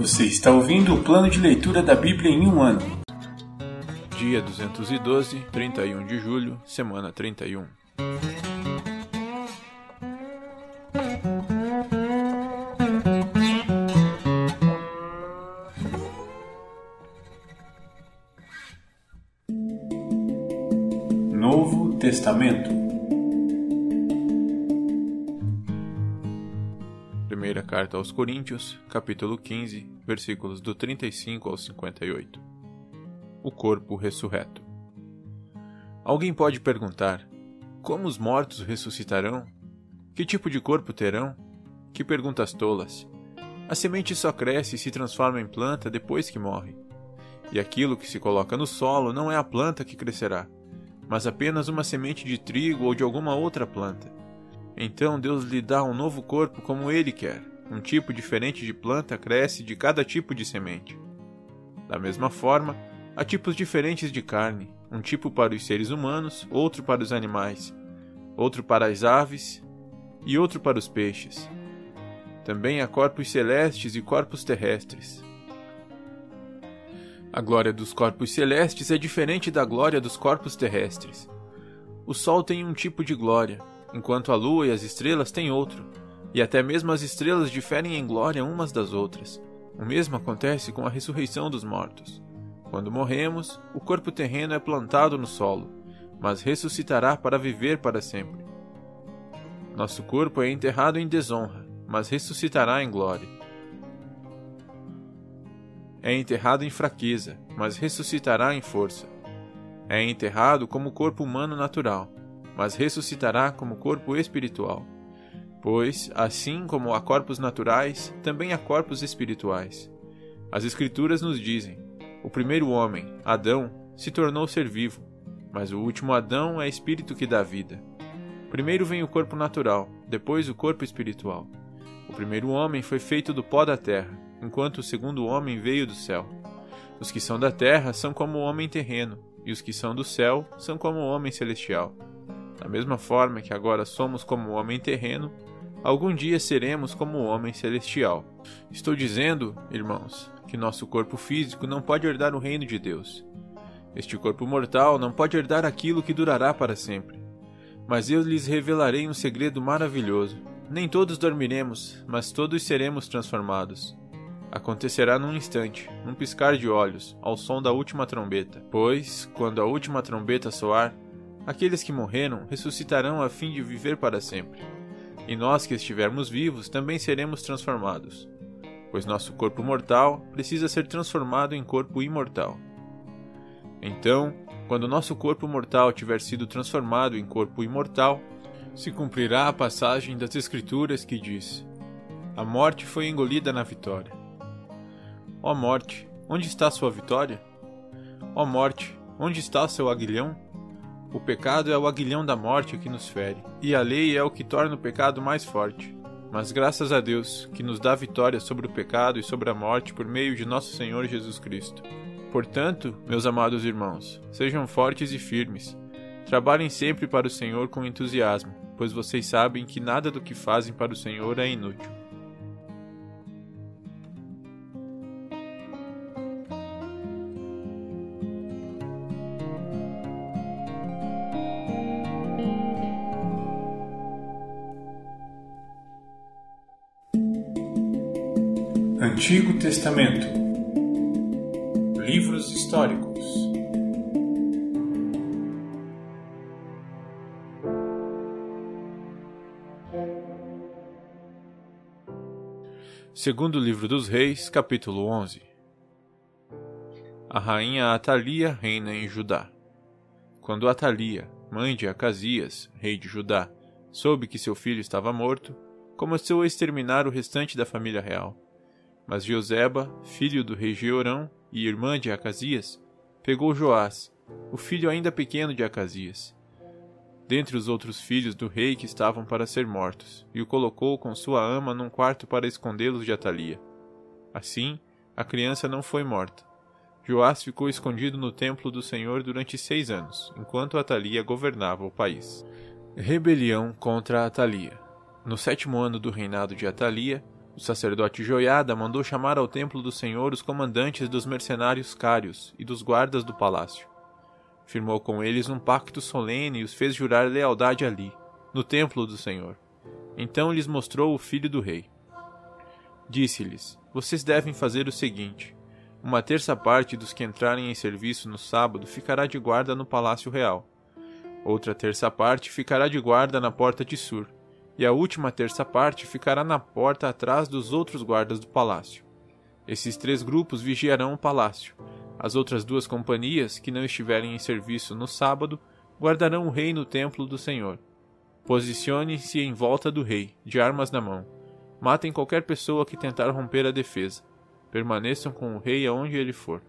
Você está ouvindo o plano de leitura da Bíblia em um ano. Dia 212, 31 de julho, semana 31. Novo Testamento. Carta aos Coríntios, capítulo 15, versículos do 35 ao 58. O corpo ressurreto. Alguém pode perguntar: como os mortos ressuscitarão? Que tipo de corpo terão? Que perguntas tolas! A semente só cresce e se transforma em planta depois que morre. E aquilo que se coloca no solo não é a planta que crescerá, mas apenas uma semente de trigo ou de alguma outra planta. Então Deus lhe dá um novo corpo como ele quer. Um tipo diferente de planta cresce de cada tipo de semente. Da mesma forma, há tipos diferentes de carne, um tipo para os seres humanos, outro para os animais, outro para as aves e outro para os peixes. Também há corpos celestes e corpos terrestres. A glória dos corpos celestes é diferente da glória dos corpos terrestres. O Sol tem um tipo de glória, enquanto a Lua e as estrelas têm outro, e até mesmo as estrelas diferem em glória umas das outras. O mesmo acontece com a ressurreição dos mortos. Quando morremos, o corpo terreno é plantado no solo, mas ressuscitará para viver para sempre. Nosso corpo é enterrado em desonra, mas ressuscitará em glória é enterrado em fraqueza, mas ressuscitará em força. É enterrado como corpo humano natural, mas ressuscitará como corpo espiritual. Pois, assim como há corpos naturais, também há corpos espirituais. As Escrituras nos dizem: o primeiro homem, Adão, se tornou ser vivo, mas o último Adão é espírito que dá vida. Primeiro vem o corpo natural, depois o corpo espiritual. O primeiro homem foi feito do pó da terra enquanto o segundo homem veio do céu. Os que são da terra são como o homem terreno, e os que são do céu são como o homem celestial. Da mesma forma que agora somos como o homem terreno, algum dia seremos como o homem celestial. Estou dizendo, irmãos, que nosso corpo físico não pode herdar o reino de Deus. Este corpo mortal não pode herdar aquilo que durará para sempre. Mas eu lhes revelarei um segredo maravilhoso. Nem todos dormiremos, mas todos seremos transformados acontecerá num instante, num piscar de olhos, ao som da última trombeta. Pois, quando a última trombeta soar, aqueles que morreram ressuscitarão a fim de viver para sempre. E nós que estivermos vivos também seremos transformados, pois nosso corpo mortal precisa ser transformado em corpo imortal. Então, quando nosso corpo mortal tiver sido transformado em corpo imortal, se cumprirá a passagem das Escrituras que diz: A morte foi engolida na vitória. Ó morte, onde está sua vitória? Ó morte, onde está seu aguilhão? O pecado é o aguilhão da morte que nos fere, e a lei é o que torna o pecado mais forte. Mas graças a Deus, que nos dá vitória sobre o pecado e sobre a morte por meio de nosso Senhor Jesus Cristo. Portanto, meus amados irmãos, sejam fortes e firmes. Trabalhem sempre para o Senhor com entusiasmo, pois vocês sabem que nada do que fazem para o Senhor é inútil. Antigo Testamento. Livros históricos. Segundo livro dos Reis, capítulo 11 A rainha Atalia reina em Judá. Quando Atalia, mãe de Acasias, rei de Judá, soube que seu filho estava morto, começou a exterminar o restante da família real mas Joseba, filho do rei Jeorão e irmã de Acasias, pegou Joás, o filho ainda pequeno de Acasias, dentre os outros filhos do rei que estavam para ser mortos, e o colocou com sua ama num quarto para escondê-los de Atalia. Assim, a criança não foi morta. Joás ficou escondido no templo do Senhor durante seis anos, enquanto Atalia governava o país. Rebelião contra Atalia. No sétimo ano do reinado de Atalia, O sacerdote Joiada mandou chamar ao templo do Senhor os comandantes dos mercenários cários e dos guardas do palácio. Firmou com eles um pacto solene e os fez jurar lealdade ali, no templo do Senhor. Então lhes mostrou o filho do rei. Disse-lhes: Vocês devem fazer o seguinte: uma terça parte dos que entrarem em serviço no sábado ficará de guarda no palácio real. Outra terça parte ficará de guarda na porta de Sur, e a última terça parte ficará na porta atrás dos outros guardas do palácio. Esses três grupos vigiarão o palácio. As outras duas companhias, que não estiverem em serviço no sábado, guardarão o rei no templo do Senhor. Posicione-se em volta do rei, de armas na mão Matem qualquer pessoa que tentar romper a defesa. Permaneçam com o rei aonde ele for.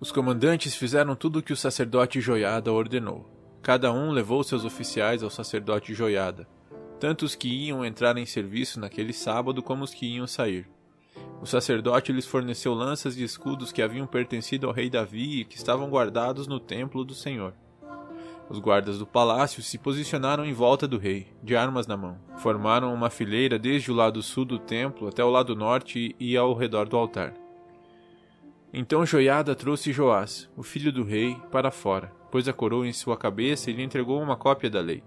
Os comandantes fizeram tudo o que o sacerdote Joiada ordenou. Cada um levou seus oficiais ao sacerdote Joiada, tanto os que iam entrar em serviço naquele sábado como os que iam sair. O sacerdote lhes forneceu lanças e escudos que haviam pertencido ao rei Davi e que estavam guardados no templo do Senhor. Os guardas do palácio se posicionaram em volta do rei, de armas na mão. Formaram uma fileira desde o lado sul do templo até o lado norte e ao redor do altar. Então Joiada trouxe Joás, o filho do rei, para fora, pôs a coroa em sua cabeça e lhe entregou uma cópia da lei.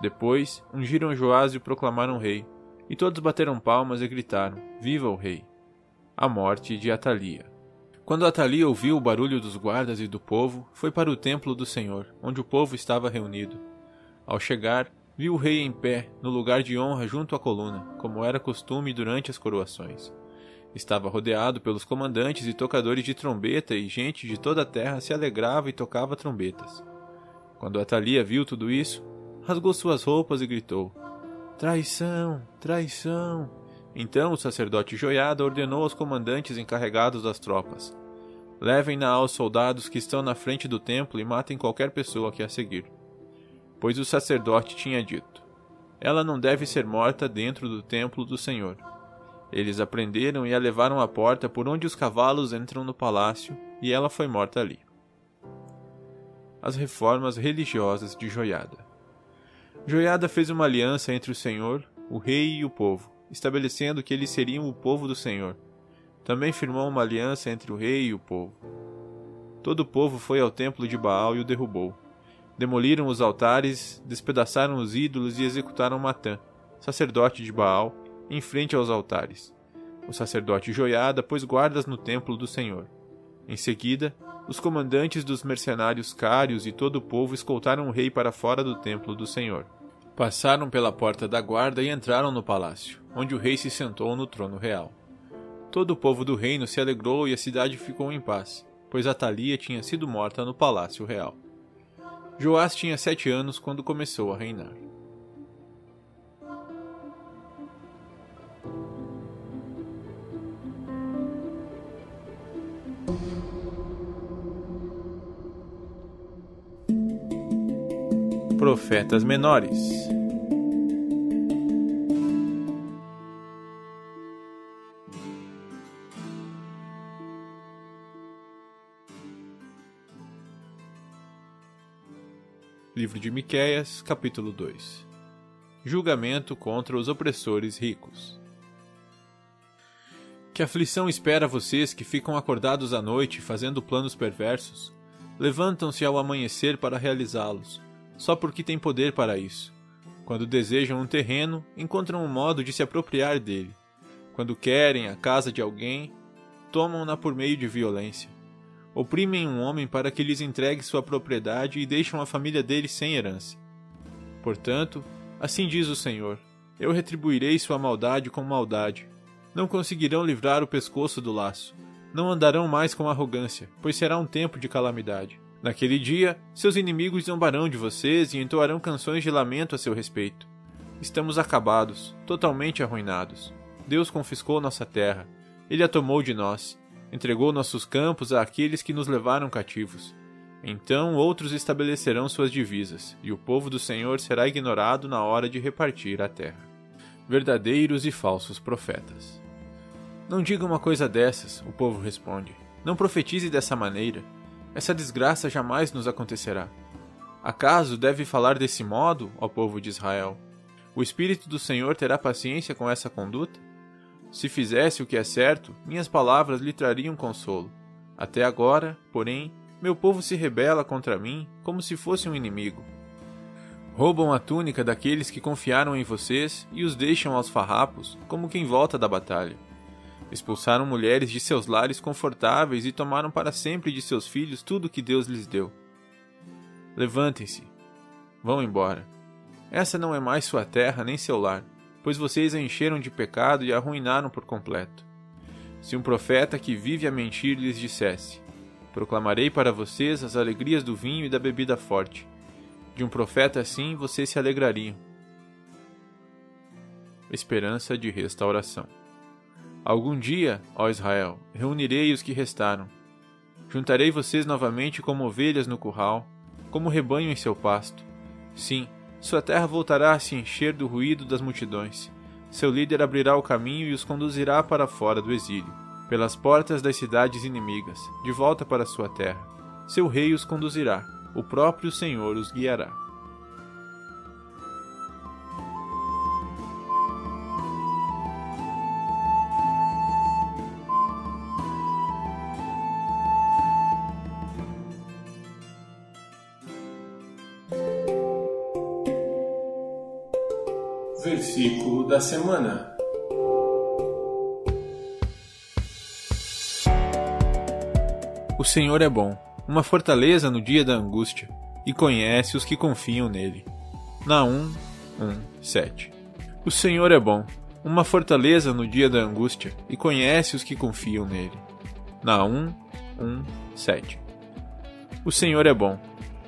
Depois, ungiram Joás e o proclamaram rei, e todos bateram palmas e gritaram: Viva o rei! A morte de Atalia. Quando Atalia ouviu o barulho dos guardas e do povo, foi para o templo do Senhor, onde o povo estava reunido. Ao chegar, viu o rei em pé, no lugar de honra junto à coluna, como era costume durante as coroações. Estava rodeado pelos comandantes e tocadores de trombeta, e gente de toda a terra se alegrava e tocava trombetas. Quando Atalia viu tudo isso, rasgou suas roupas e gritou: Traição! Traição! Então o sacerdote Joiada ordenou aos comandantes encarregados das tropas: Levem-na aos soldados que estão na frente do templo e matem qualquer pessoa que a seguir. Pois o sacerdote tinha dito: Ela não deve ser morta dentro do templo do Senhor. Eles a prenderam e a levaram à porta por onde os cavalos entram no palácio, e ela foi morta ali. As reformas religiosas de Joiada. Joiada fez uma aliança entre o Senhor, o rei e o povo, estabelecendo que eles seriam o povo do Senhor também firmou uma aliança entre o rei e o povo. Todo o povo foi ao templo de Baal e o derrubou. Demoliram os altares, despedaçaram os ídolos e executaram Matã, sacerdote de Baal, em frente aos altares. O sacerdote Joiada pôs guardas no templo do Senhor. Em seguida, os comandantes dos mercenários cários e todo o povo escoltaram o rei para fora do templo do Senhor. Passaram pela porta da guarda e entraram no palácio, onde o rei se sentou no trono real. Todo o povo do reino se alegrou e a cidade ficou em paz, pois Atalia tinha sido morta no palácio real. Joás tinha sete anos quando começou a reinar. Profetas menores Livro de Miqueias, capítulo 2 Julgamento contra os opressores ricos. Que aflição espera vocês que ficam acordados à noite fazendo planos perversos? Levantam-se ao amanhecer para realizá-los, só porque têm poder para isso. Quando desejam um terreno, encontram um modo de se apropriar dele. Quando querem a casa de alguém, tomam-na por meio de violência oprimem um homem para que lhes entregue sua propriedade e deixam a família dele sem herança. Portanto, assim diz o Senhor: Eu retribuirei sua maldade com maldade. Não conseguirão livrar o pescoço do laço. Não andarão mais com arrogância, pois será um tempo de calamidade. Naquele dia, seus inimigos zombarão de vocês e entoarão canções de lamento a seu respeito. Estamos acabados, totalmente arruinados. Deus confiscou nossa terra. Ele a tomou de nós entregou nossos campos àqueles que nos levaram cativos. Então outros estabelecerão suas divisas, e o povo do Senhor será ignorado na hora de repartir a terra. Verdadeiros e falsos profetas. Não diga uma coisa dessas, o povo responde. Não profetize dessa maneira. Essa desgraça jamais nos acontecerá. Acaso deve falar desse modo, ó povo de Israel? O Espírito do Senhor terá paciência com essa conduta? Se fizesse o que é certo, minhas palavras lhe trariam consolo. Até agora, porém, meu povo se rebela contra mim como se fosse um inimigo. Roubam a túnica daqueles que confiaram em vocês e os deixam aos farrapos, como quem volta da batalha. Expulsaram mulheres de seus lares confortáveis e tomaram para sempre de seus filhos tudo o que Deus lhes deu. Levantem-se. Vão embora. Essa não é mais sua terra nem seu lar, pois vocês a encheram de pecado e a arruinaram por completo. Se um profeta que vive a mentir lhes dissesse: Proclamarei para vocês as alegrias do vinho e da bebida forte. De um profeta assim vocês se alegrariam. Esperança de restauração. Algum dia, ó Israel, reunirei os que restaram. Juntarei vocês novamente como ovelhas no curral, como rebanho em seu pasto. Sim, sua terra voltará a se encher do ruído das multidões. Seu líder abrirá o caminho e os conduzirá para fora do exílio pelas portas das cidades inimigas, de volta para sua terra. Seu rei os conduzirá, o próprio Senhor os guiará. Versículo da semana. O Senhor é bom, uma fortaleza no dia da angústia, e conhece os que confiam nele. Naum 1, 7. O Senhor é bom, uma fortaleza no dia da angústia, e conhece os que confiam nele. Naum 1, 7. O Senhor é bom,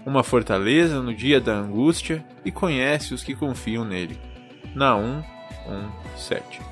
uma fortaleza no dia da angústia, e conhece os que confiam nele. Naum 1, 7.